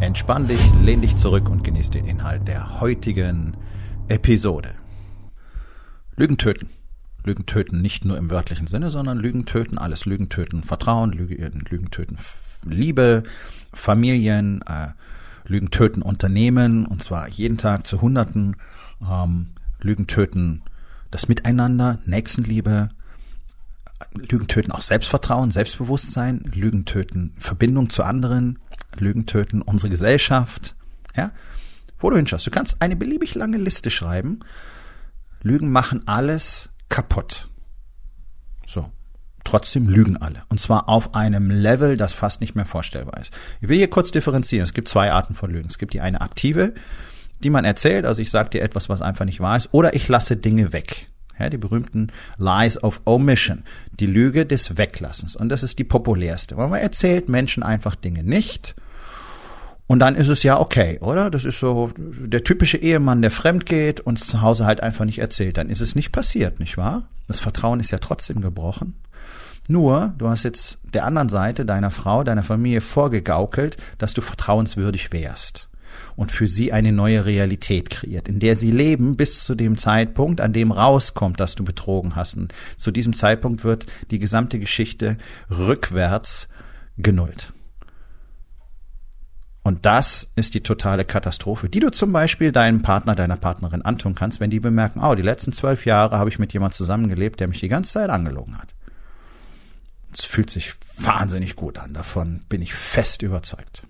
Entspann dich, lehn dich zurück und genieß den Inhalt der heutigen Episode. Lügen töten. Lügen töten nicht nur im wörtlichen Sinne, sondern Lügen töten alles. Lügen töten Vertrauen, Lügen, Lügen töten Liebe, Familien, äh, Lügen töten Unternehmen und zwar jeden Tag zu Hunderten. Ähm, Lügen töten das Miteinander, Nächstenliebe, Lügen töten auch Selbstvertrauen, Selbstbewusstsein, Lügen töten Verbindung zu anderen, Lügen töten unsere Gesellschaft. Ja, wo du hinschaust. Du kannst eine beliebig lange Liste schreiben. Lügen machen alles kaputt. So. Trotzdem lügen alle. Und zwar auf einem Level, das fast nicht mehr vorstellbar ist. Ich will hier kurz differenzieren. Es gibt zwei Arten von Lügen. Es gibt die eine aktive, die man erzählt. Also ich sage dir etwas, was einfach nicht wahr ist. Oder ich lasse Dinge weg. Ja, die berühmten Lies of Omission, die Lüge des Weglassens. Und das ist die populärste, weil man erzählt Menschen einfach Dinge nicht. Und dann ist es ja okay, oder? Das ist so der typische Ehemann, der fremd geht und zu Hause halt einfach nicht erzählt. Dann ist es nicht passiert, nicht wahr? Das Vertrauen ist ja trotzdem gebrochen. Nur, du hast jetzt der anderen Seite deiner Frau, deiner Familie vorgegaukelt, dass du vertrauenswürdig wärst und für sie eine neue Realität kreiert, in der sie leben bis zu dem Zeitpunkt, an dem rauskommt, dass du betrogen hast. Und zu diesem Zeitpunkt wird die gesamte Geschichte rückwärts genullt. Und das ist die totale Katastrophe, die du zum Beispiel deinem Partner, deiner Partnerin antun kannst, wenn die bemerken, oh, die letzten zwölf Jahre habe ich mit jemand zusammengelebt, der mich die ganze Zeit angelogen hat. Es fühlt sich wahnsinnig gut an, davon bin ich fest überzeugt.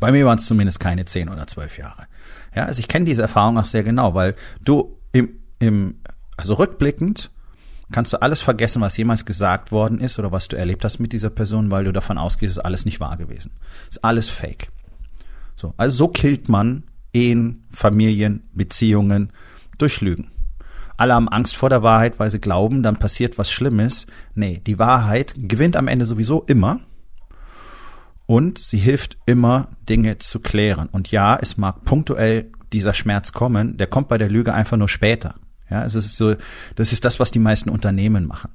Bei mir waren es zumindest keine zehn oder zwölf Jahre. Ja, also ich kenne diese Erfahrung auch sehr genau, weil du im, im, also rückblickend kannst du alles vergessen, was jemals gesagt worden ist oder was du erlebt hast mit dieser Person, weil du davon ausgehst, ist alles nicht wahr gewesen. Ist alles fake. So, also so killt man Ehen, Familien, Beziehungen durch Lügen. Alle haben Angst vor der Wahrheit, weil sie glauben, dann passiert was Schlimmes. Nee, die Wahrheit gewinnt am Ende sowieso immer und sie hilft immer, Dinge zu klären. Und ja, es mag punktuell dieser Schmerz kommen, der kommt bei der Lüge einfach nur später. Ja, es ist so, das ist das, was die meisten Unternehmen machen.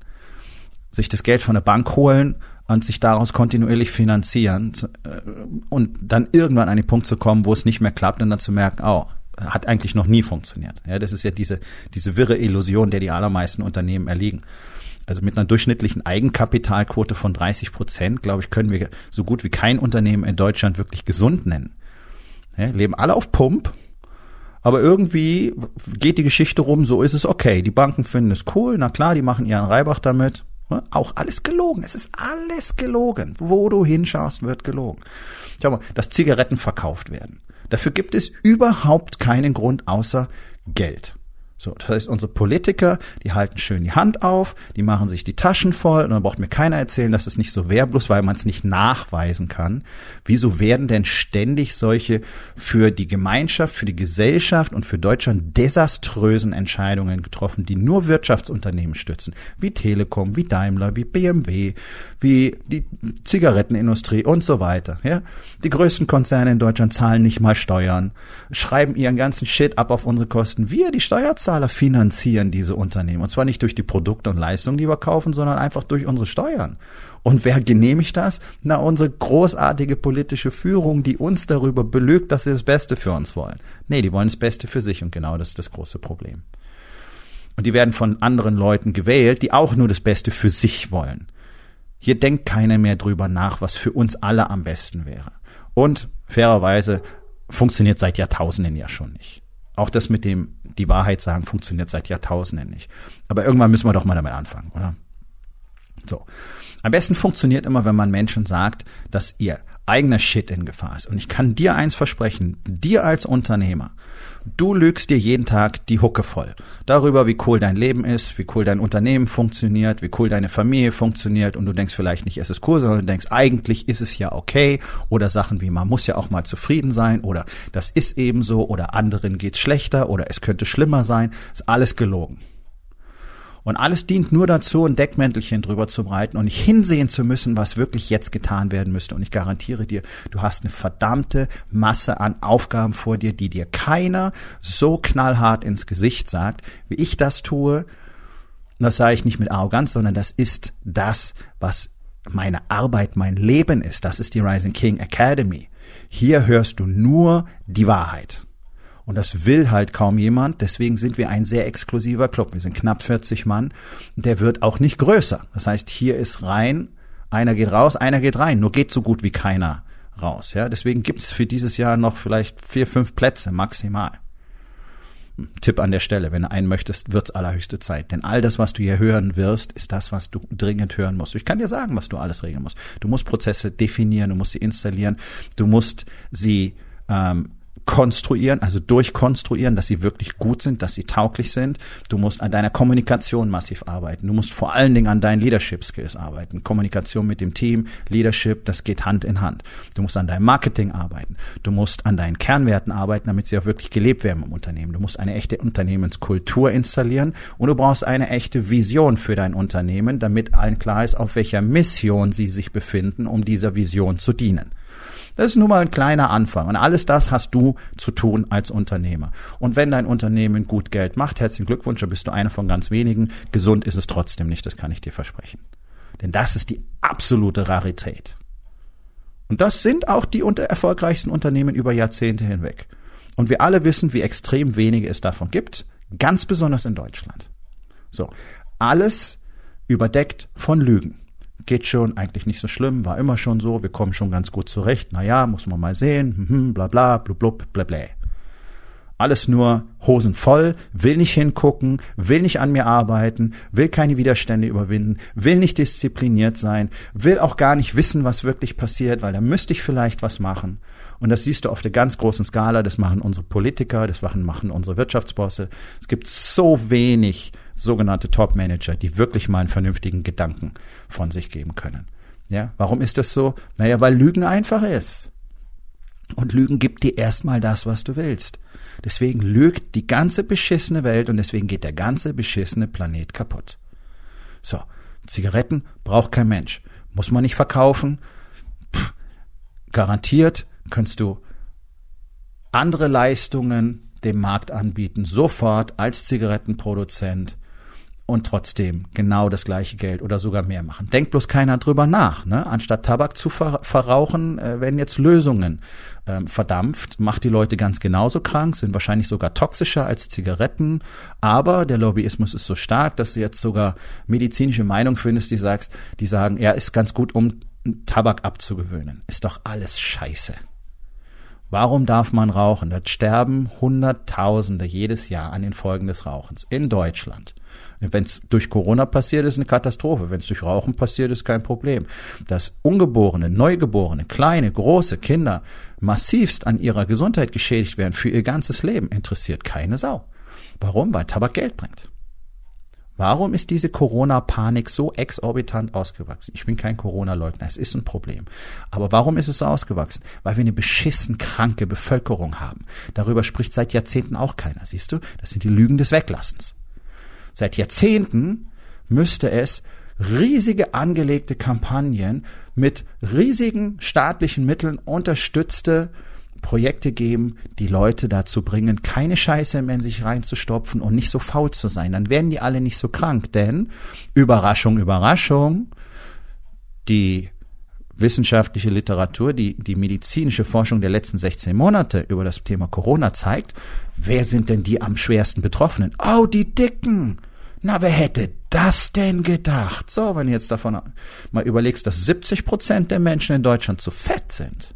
Sich das Geld von der Bank holen und sich daraus kontinuierlich finanzieren äh, und dann irgendwann an den Punkt zu kommen, wo es nicht mehr klappt und dann zu merken, oh, hat eigentlich noch nie funktioniert. Ja, das ist ja diese, diese wirre Illusion, der die allermeisten Unternehmen erliegen. Also mit einer durchschnittlichen Eigenkapitalquote von 30 Prozent, glaube ich, können wir so gut wie kein Unternehmen in Deutschland wirklich gesund nennen. Ja, leben alle auf Pump, aber irgendwie geht die Geschichte rum, so ist es okay. Die Banken finden es cool, na klar, die machen ihren Reibach damit. Auch alles gelogen. Es ist alles gelogen. Wo du hinschaust, wird gelogen. Schau mal, dass Zigaretten verkauft werden. Dafür gibt es überhaupt keinen Grund außer Geld. So, das heißt, unsere Politiker, die halten schön die Hand auf, die machen sich die Taschen voll und dann braucht mir keiner erzählen, dass es nicht so wäre, bloß weil man es nicht nachweisen kann. Wieso werden denn ständig solche für die Gemeinschaft, für die Gesellschaft und für Deutschland desaströsen Entscheidungen getroffen, die nur Wirtschaftsunternehmen stützen, wie Telekom, wie Daimler, wie BMW, wie die Zigarettenindustrie und so weiter. Ja? Die größten Konzerne in Deutschland zahlen nicht mal Steuern, schreiben ihren ganzen Shit ab auf unsere Kosten. Wir, die Steuerzahler, Steuerzahler finanzieren diese Unternehmen. Und zwar nicht durch die Produkte und Leistungen, die wir kaufen, sondern einfach durch unsere Steuern. Und wer genehmigt das? Na, unsere großartige politische Führung, die uns darüber belügt, dass sie das Beste für uns wollen. Nee, die wollen das Beste für sich und genau das ist das große Problem. Und die werden von anderen Leuten gewählt, die auch nur das Beste für sich wollen. Hier denkt keiner mehr drüber nach, was für uns alle am besten wäre. Und fairerweise funktioniert seit Jahrtausenden ja schon nicht. Auch das mit dem die Wahrheit sagen funktioniert seit Jahrtausenden nicht. Aber irgendwann müssen wir doch mal damit anfangen, oder? So. Am besten funktioniert immer, wenn man Menschen sagt, dass ihr eigener Shit in Gefahr ist. Und ich kann dir eins versprechen, dir als Unternehmer, du lügst dir jeden Tag die Hucke voll. Darüber, wie cool dein Leben ist, wie cool dein Unternehmen funktioniert, wie cool deine Familie funktioniert und du denkst vielleicht nicht, es ist cool, sondern du denkst, eigentlich ist es ja okay oder Sachen wie, man muss ja auch mal zufrieden sein oder das ist eben so oder anderen geht's schlechter oder es könnte schlimmer sein, ist alles gelogen. Und alles dient nur dazu, ein Deckmäntelchen drüber zu breiten und nicht hinsehen zu müssen, was wirklich jetzt getan werden müsste. Und ich garantiere dir, du hast eine verdammte Masse an Aufgaben vor dir, die dir keiner so knallhart ins Gesicht sagt, wie ich das tue. Und das sage ich nicht mit Arroganz, sondern das ist das, was meine Arbeit, mein Leben ist. Das ist die Rising King Academy. Hier hörst du nur die Wahrheit. Und das will halt kaum jemand. Deswegen sind wir ein sehr exklusiver Club. Wir sind knapp 40 Mann. Der wird auch nicht größer. Das heißt, hier ist rein, einer geht raus, einer geht rein. Nur geht so gut wie keiner raus. Ja, deswegen gibt's für dieses Jahr noch vielleicht vier, fünf Plätze maximal. Tipp an der Stelle, wenn du einen möchtest, wird's allerhöchste Zeit. Denn all das, was du hier hören wirst, ist das, was du dringend hören musst. Ich kann dir sagen, was du alles regeln musst. Du musst Prozesse definieren, du musst sie installieren, du musst sie ähm, konstruieren, also durchkonstruieren, dass sie wirklich gut sind, dass sie tauglich sind. Du musst an deiner Kommunikation massiv arbeiten. Du musst vor allen Dingen an deinen Leadership Skills arbeiten. Kommunikation mit dem Team, Leadership, das geht Hand in Hand. Du musst an deinem Marketing arbeiten. Du musst an deinen Kernwerten arbeiten, damit sie auch wirklich gelebt werden im Unternehmen. Du musst eine echte Unternehmenskultur installieren und du brauchst eine echte Vision für dein Unternehmen, damit allen klar ist, auf welcher Mission sie sich befinden, um dieser Vision zu dienen. Das ist nur mal ein kleiner Anfang. Und alles das hast du zu tun als Unternehmer. Und wenn dein Unternehmen gut Geld macht, herzlichen Glückwunsch, dann bist du einer von ganz wenigen. Gesund ist es trotzdem nicht, das kann ich dir versprechen. Denn das ist die absolute Rarität. Und das sind auch die unter erfolgreichsten Unternehmen über Jahrzehnte hinweg. Und wir alle wissen, wie extrem wenige es davon gibt, ganz besonders in Deutschland. So, alles überdeckt von Lügen geht schon, eigentlich nicht so schlimm, war immer schon so, wir kommen schon ganz gut zurecht, naja, muss man mal sehen, hm, bla bla, blub blub, bla bla. Alles nur Hosen voll, will nicht hingucken, will nicht an mir arbeiten, will keine Widerstände überwinden, will nicht diszipliniert sein, will auch gar nicht wissen, was wirklich passiert, weil da müsste ich vielleicht was machen. Und das siehst du auf der ganz großen Skala, das machen unsere Politiker, das machen, machen unsere Wirtschaftsbosse. Es gibt so wenig sogenannte Top-Manager, die wirklich mal einen vernünftigen Gedanken von sich geben können. Ja, warum ist das so? Naja, weil Lügen einfach ist. Und Lügen gibt dir erstmal das, was du willst. Deswegen lügt die ganze beschissene Welt und deswegen geht der ganze beschissene Planet kaputt. So, Zigaretten braucht kein Mensch. Muss man nicht verkaufen. Pff, garantiert kannst du andere Leistungen dem Markt anbieten, sofort als Zigarettenproduzent und trotzdem genau das gleiche Geld oder sogar mehr machen. Denkt bloß keiner drüber nach. Ne? Anstatt Tabak zu ver verrauchen, äh, werden jetzt Lösungen ähm, verdampft. Macht die Leute ganz genauso krank, sind wahrscheinlich sogar toxischer als Zigaretten. Aber der Lobbyismus ist so stark, dass du jetzt sogar medizinische Meinung findest, die sagst, die sagen, er ist ganz gut, um Tabak abzugewöhnen. Ist doch alles Scheiße. Warum darf man rauchen? Da sterben Hunderttausende jedes Jahr an den Folgen des Rauchens in Deutschland. Wenn es durch Corona passiert, ist eine Katastrophe. Wenn es durch Rauchen passiert, ist kein Problem. Dass ungeborene, neugeborene, kleine, große Kinder massivst an ihrer Gesundheit geschädigt werden für ihr ganzes Leben, interessiert keine Sau. Warum? Weil Tabak Geld bringt. Warum ist diese Corona-Panik so exorbitant ausgewachsen? Ich bin kein Corona-Leugner, es ist ein Problem. Aber warum ist es so ausgewachsen? Weil wir eine beschissen kranke Bevölkerung haben. Darüber spricht seit Jahrzehnten auch keiner, siehst du? Das sind die Lügen des Weglassens. Seit Jahrzehnten müsste es riesige angelegte Kampagnen mit riesigen staatlichen Mitteln unterstützte Projekte geben, die Leute dazu bringen, keine Scheiße in sich reinzustopfen und nicht so faul zu sein. Dann werden die alle nicht so krank, denn Überraschung, Überraschung, die wissenschaftliche Literatur, die, die medizinische Forschung der letzten 16 Monate über das Thema Corona zeigt, wer sind denn die am schwersten Betroffenen? Oh, die Dicken! Na, wer hätte das denn gedacht? So, wenn du jetzt davon mal überlegst, dass 70 Prozent der Menschen in Deutschland zu fett sind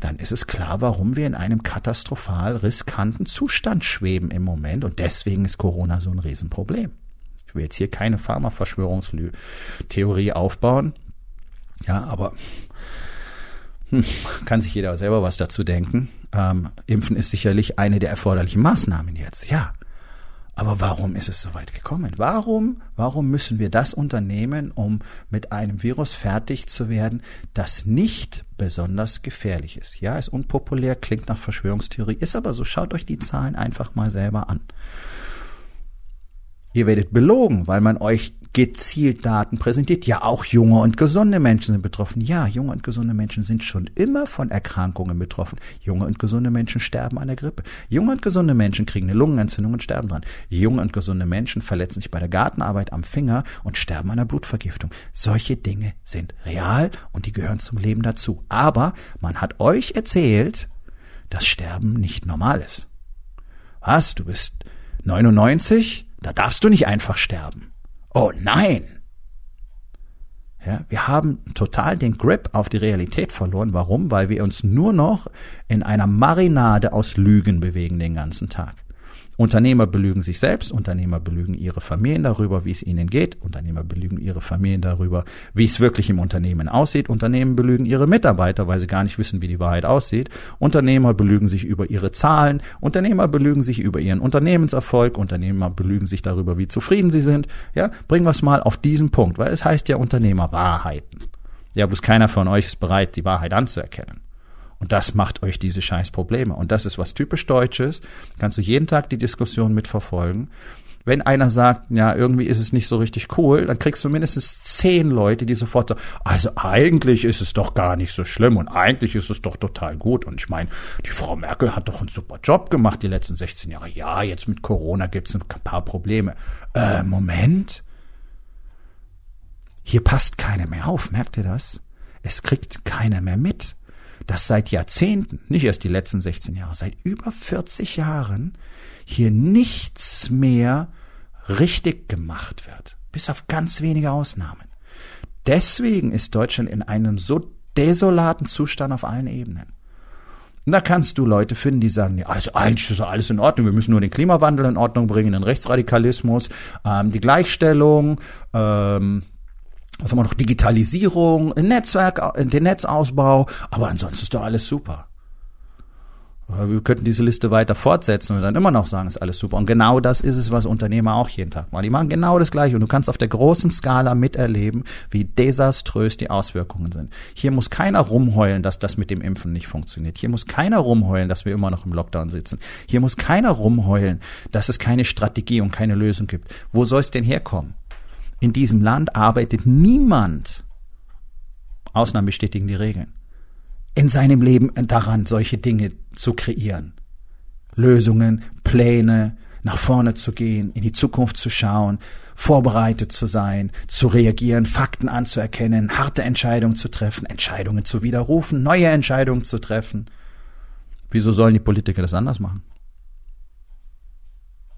dann ist es klar, warum wir in einem katastrophal riskanten Zustand schweben im Moment. Und deswegen ist Corona so ein Riesenproblem. Ich will jetzt hier keine Pharmaverschwörungstheorie aufbauen. Ja, aber Hm, kann sich jeder selber was dazu denken. Ähm, Impfen ist sicherlich eine der erforderlichen Maßnahmen jetzt, ja. Aber warum ist es so weit gekommen? Warum, warum müssen wir das unternehmen, um mit einem Virus fertig zu werden, das nicht besonders gefährlich ist? Ja, ist unpopulär, klingt nach Verschwörungstheorie, ist aber so. Schaut euch die Zahlen einfach mal selber an. Ihr werdet belogen, weil man euch gezielt Daten präsentiert. Ja, auch junge und gesunde Menschen sind betroffen. Ja, junge und gesunde Menschen sind schon immer von Erkrankungen betroffen. Junge und gesunde Menschen sterben an der Grippe. Junge und gesunde Menschen kriegen eine Lungenentzündung und sterben dran. Junge und gesunde Menschen verletzen sich bei der Gartenarbeit am Finger und sterben an einer Blutvergiftung. Solche Dinge sind real und die gehören zum Leben dazu. Aber man hat euch erzählt, dass Sterben nicht normal ist. Was? Du bist 99? Da darfst du nicht einfach sterben. Oh nein! Ja, wir haben total den Grip auf die Realität verloren. Warum? Weil wir uns nur noch in einer Marinade aus Lügen bewegen den ganzen Tag. Unternehmer belügen sich selbst, Unternehmer belügen ihre Familien darüber, wie es ihnen geht, Unternehmer belügen ihre Familien darüber, wie es wirklich im Unternehmen aussieht, Unternehmen belügen ihre Mitarbeiter, weil sie gar nicht wissen, wie die Wahrheit aussieht, Unternehmer belügen sich über ihre Zahlen, Unternehmer belügen sich über ihren Unternehmenserfolg, Unternehmer belügen sich darüber, wie zufrieden sie sind. Ja, bringen wir es mal auf diesen Punkt, weil es heißt ja Unternehmerwahrheiten. Ja, bloß keiner von euch ist bereit, die Wahrheit anzuerkennen. Und das macht euch diese scheiß Probleme. Und das ist was typisch Deutsches. Kannst du jeden Tag die Diskussion mitverfolgen. Wenn einer sagt, ja, irgendwie ist es nicht so richtig cool, dann kriegst du mindestens zehn Leute, die sofort sagen, also eigentlich ist es doch gar nicht so schlimm und eigentlich ist es doch total gut. Und ich meine, die Frau Merkel hat doch einen super Job gemacht die letzten 16 Jahre. Ja, jetzt mit Corona gibt's ein paar Probleme. Äh, Moment. Hier passt keiner mehr auf, merkt ihr das? Es kriegt keiner mehr mit dass seit Jahrzehnten, nicht erst die letzten 16 Jahre, seit über 40 Jahren hier nichts mehr richtig gemacht wird. Bis auf ganz wenige Ausnahmen. Deswegen ist Deutschland in einem so desolaten Zustand auf allen Ebenen. Und da kannst du Leute finden, die sagen, ja, also eigentlich ist alles in Ordnung, wir müssen nur den Klimawandel in Ordnung bringen, den Rechtsradikalismus, ähm, die Gleichstellung, ähm, was haben wir noch? Digitalisierung, Netzwerk, den Netzausbau, aber ansonsten ist doch alles super. Wir könnten diese Liste weiter fortsetzen und dann immer noch sagen, ist alles super. Und genau das ist es, was Unternehmer auch jeden Tag machen. Die machen genau das Gleiche und du kannst auf der großen Skala miterleben, wie desaströs die Auswirkungen sind. Hier muss keiner rumheulen, dass das mit dem Impfen nicht funktioniert. Hier muss keiner rumheulen, dass wir immer noch im Lockdown sitzen. Hier muss keiner rumheulen, dass es keine Strategie und keine Lösung gibt. Wo soll es denn herkommen? In diesem Land arbeitet niemand, Ausnahmen bestätigen die Regeln, in seinem Leben daran, solche Dinge zu kreieren. Lösungen, Pläne, nach vorne zu gehen, in die Zukunft zu schauen, vorbereitet zu sein, zu reagieren, Fakten anzuerkennen, harte Entscheidungen zu treffen, Entscheidungen zu widerrufen, neue Entscheidungen zu treffen. Wieso sollen die Politiker das anders machen?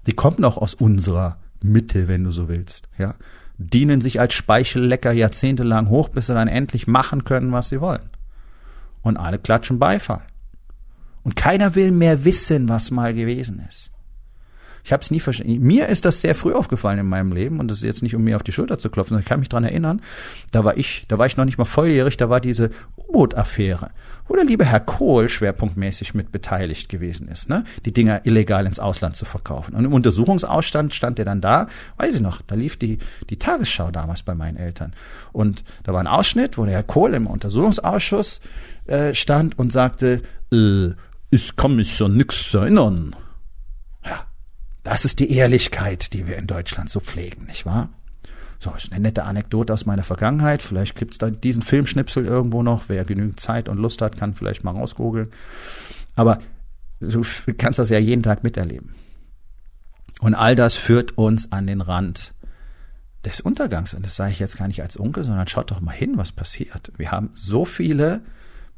Die kommen auch aus unserer Mitte, wenn du so willst, ja dienen sich als Speichellecker jahrzehntelang hoch, bis sie dann endlich machen können, was sie wollen. Und alle klatschen Beifall. Und keiner will mehr wissen, was mal gewesen ist. Ich habe es nie verstanden. Mir ist das sehr früh aufgefallen in meinem Leben und das ist jetzt nicht, um mir auf die Schulter zu klopfen. Ich kann mich dran erinnern. Da war ich, da war ich noch nicht mal volljährig. Da war diese U-Boot-Affäre, wo der liebe Herr Kohl schwerpunktmäßig mit beteiligt gewesen ist, ne? Die Dinger illegal ins Ausland zu verkaufen. Und im Untersuchungsausstand stand er dann da, weiß ich noch, da lief die die Tagesschau damals bei meinen Eltern und da war ein Ausschnitt, wo der Herr Kohl im Untersuchungsausschuss äh, stand und sagte, äh, ich kann mich an nichts erinnern. Das ist die Ehrlichkeit, die wir in Deutschland so pflegen, nicht wahr? So, ist eine nette Anekdote aus meiner Vergangenheit. Vielleicht gibt's da diesen Filmschnipsel irgendwo noch. Wer genügend Zeit und Lust hat, kann vielleicht mal rausgoogeln. Aber du kannst das ja jeden Tag miterleben. Und all das führt uns an den Rand des Untergangs. Und das sage ich jetzt gar nicht als Onkel, sondern schaut doch mal hin, was passiert. Wir haben so viele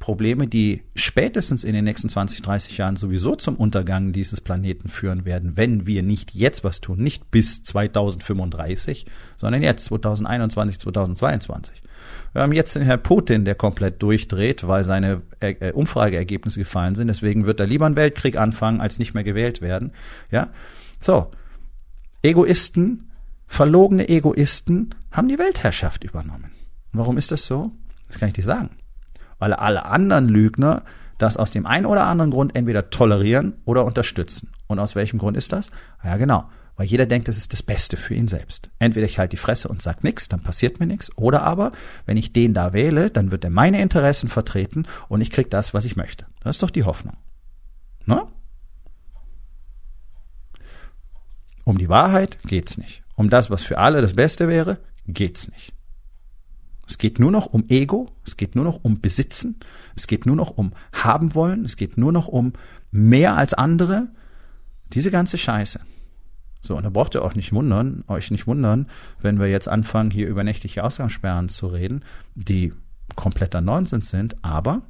Probleme, die spätestens in den nächsten 20, 30 Jahren sowieso zum Untergang dieses Planeten führen werden, wenn wir nicht jetzt was tun, nicht bis 2035, sondern jetzt 2021, 2022. Wir haben jetzt den Herrn Putin, der komplett durchdreht, weil seine äh, Umfrageergebnisse gefallen sind. Deswegen wird er lieber einen Weltkrieg anfangen, als nicht mehr gewählt werden. Ja, so. Egoisten, verlogene Egoisten haben die Weltherrschaft übernommen. Warum ist das so? Das kann ich dir sagen weil alle anderen Lügner das aus dem einen oder anderen Grund entweder tolerieren oder unterstützen. Und aus welchem Grund ist das? Ja, genau. Weil jeder denkt, das ist das Beste für ihn selbst. Entweder ich halte die Fresse und sag nichts, dann passiert mir nichts. Oder aber, wenn ich den da wähle, dann wird er meine Interessen vertreten und ich krieg das, was ich möchte. Das ist doch die Hoffnung. Ne? Um die Wahrheit geht's nicht. Um das, was für alle das Beste wäre, geht's nicht. Es geht nur noch um Ego, es geht nur noch um Besitzen, es geht nur noch um haben wollen, es geht nur noch um mehr als andere. Diese ganze Scheiße. So, und da braucht ihr auch nicht wundern, euch nicht wundern, wenn wir jetzt anfangen, hier über nächtliche Ausgangssperren zu reden, die kompletter Nonsens sind, aber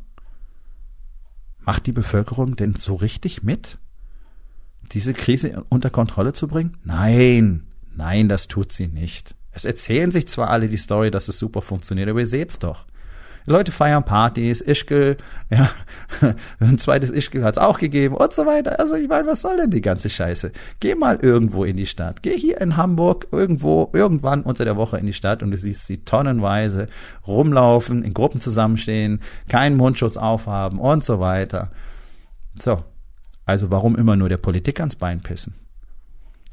macht die Bevölkerung denn so richtig mit, diese Krise unter Kontrolle zu bringen? Nein, nein, das tut sie nicht. Es erzählen sich zwar alle die Story, dass es super funktioniert, aber ihr seht's doch. Die Leute feiern Partys, Ischgl, ja, ein zweites Ischgl hat's auch gegeben und so weiter. Also ich meine, was soll denn die ganze Scheiße? Geh mal irgendwo in die Stadt. Geh hier in Hamburg irgendwo, irgendwann unter der Woche in die Stadt und du siehst sie tonnenweise rumlaufen, in Gruppen zusammenstehen, keinen Mundschutz aufhaben und so weiter. So. Also warum immer nur der Politik ans Bein pissen?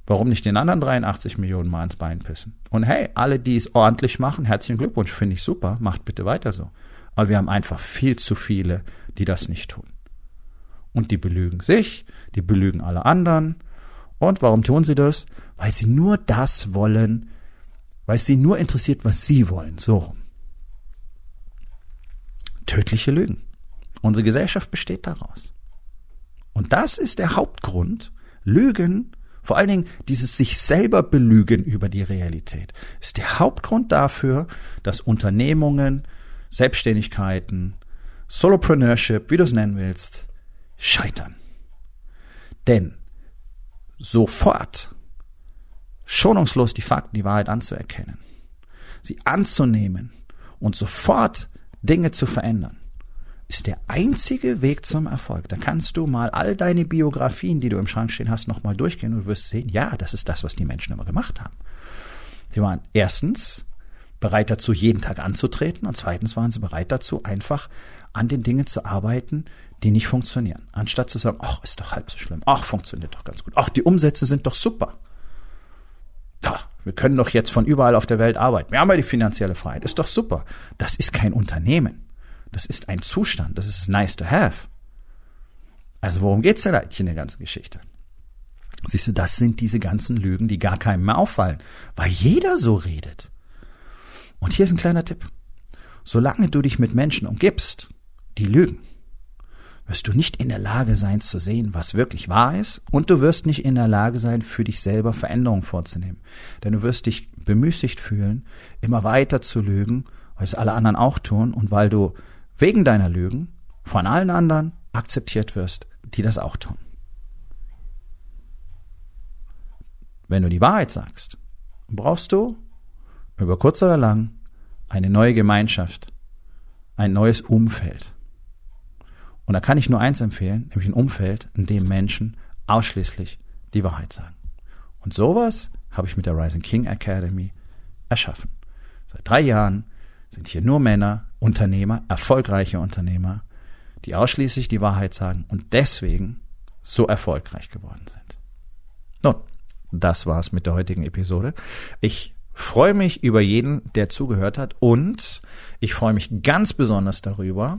Warum nicht den anderen 83 Millionen mal ins Bein pissen? Und hey, alle, die es ordentlich machen, herzlichen Glückwunsch, finde ich super, macht bitte weiter so. Aber wir haben einfach viel zu viele, die das nicht tun. Und die belügen sich, die belügen alle anderen. Und warum tun sie das? Weil sie nur das wollen, weil sie nur interessiert, was sie wollen, so rum. Tödliche Lügen. Unsere Gesellschaft besteht daraus. Und das ist der Hauptgrund. Lügen vor allen Dingen dieses sich selber belügen über die Realität ist der Hauptgrund dafür, dass Unternehmungen, Selbstständigkeiten, Solopreneurship, wie du es nennen willst, scheitern. Denn sofort schonungslos die Fakten, die Wahrheit anzuerkennen, sie anzunehmen und sofort Dinge zu verändern, ist der einzige Weg zum Erfolg. Da kannst du mal all deine Biografien, die du im Schrank stehen hast, nochmal durchgehen und wirst sehen, ja, das ist das, was die Menschen immer gemacht haben. Sie waren erstens bereit dazu, jeden Tag anzutreten und zweitens waren sie bereit dazu, einfach an den Dingen zu arbeiten, die nicht funktionieren. Anstatt zu sagen, ach, ist doch halb so schlimm, ach, funktioniert doch ganz gut, ach, die Umsätze sind doch super. Ach, wir können doch jetzt von überall auf der Welt arbeiten. Wir haben ja die finanzielle Freiheit, ist doch super. Das ist kein Unternehmen. Das ist ein Zustand. Das ist nice to have. Also worum geht's denn eigentlich in der ganzen Geschichte? Siehst du, das sind diese ganzen Lügen, die gar keinem mehr auffallen, weil jeder so redet. Und hier ist ein kleiner Tipp. Solange du dich mit Menschen umgibst, die lügen, wirst du nicht in der Lage sein zu sehen, was wirklich wahr ist, und du wirst nicht in der Lage sein, für dich selber Veränderungen vorzunehmen. Denn du wirst dich bemüßigt fühlen, immer weiter zu lügen, weil es alle anderen auch tun und weil du wegen deiner Lügen von allen anderen akzeptiert wirst, die das auch tun. Wenn du die Wahrheit sagst, brauchst du über kurz oder lang eine neue Gemeinschaft, ein neues Umfeld. Und da kann ich nur eins empfehlen, nämlich ein Umfeld, in dem Menschen ausschließlich die Wahrheit sagen. Und sowas habe ich mit der Rising King Academy erschaffen. Seit drei Jahren sind hier nur Männer, Unternehmer, erfolgreiche Unternehmer, die ausschließlich die Wahrheit sagen und deswegen so erfolgreich geworden sind. Nun, das war's mit der heutigen Episode. Ich freue mich über jeden, der zugehört hat und ich freue mich ganz besonders darüber,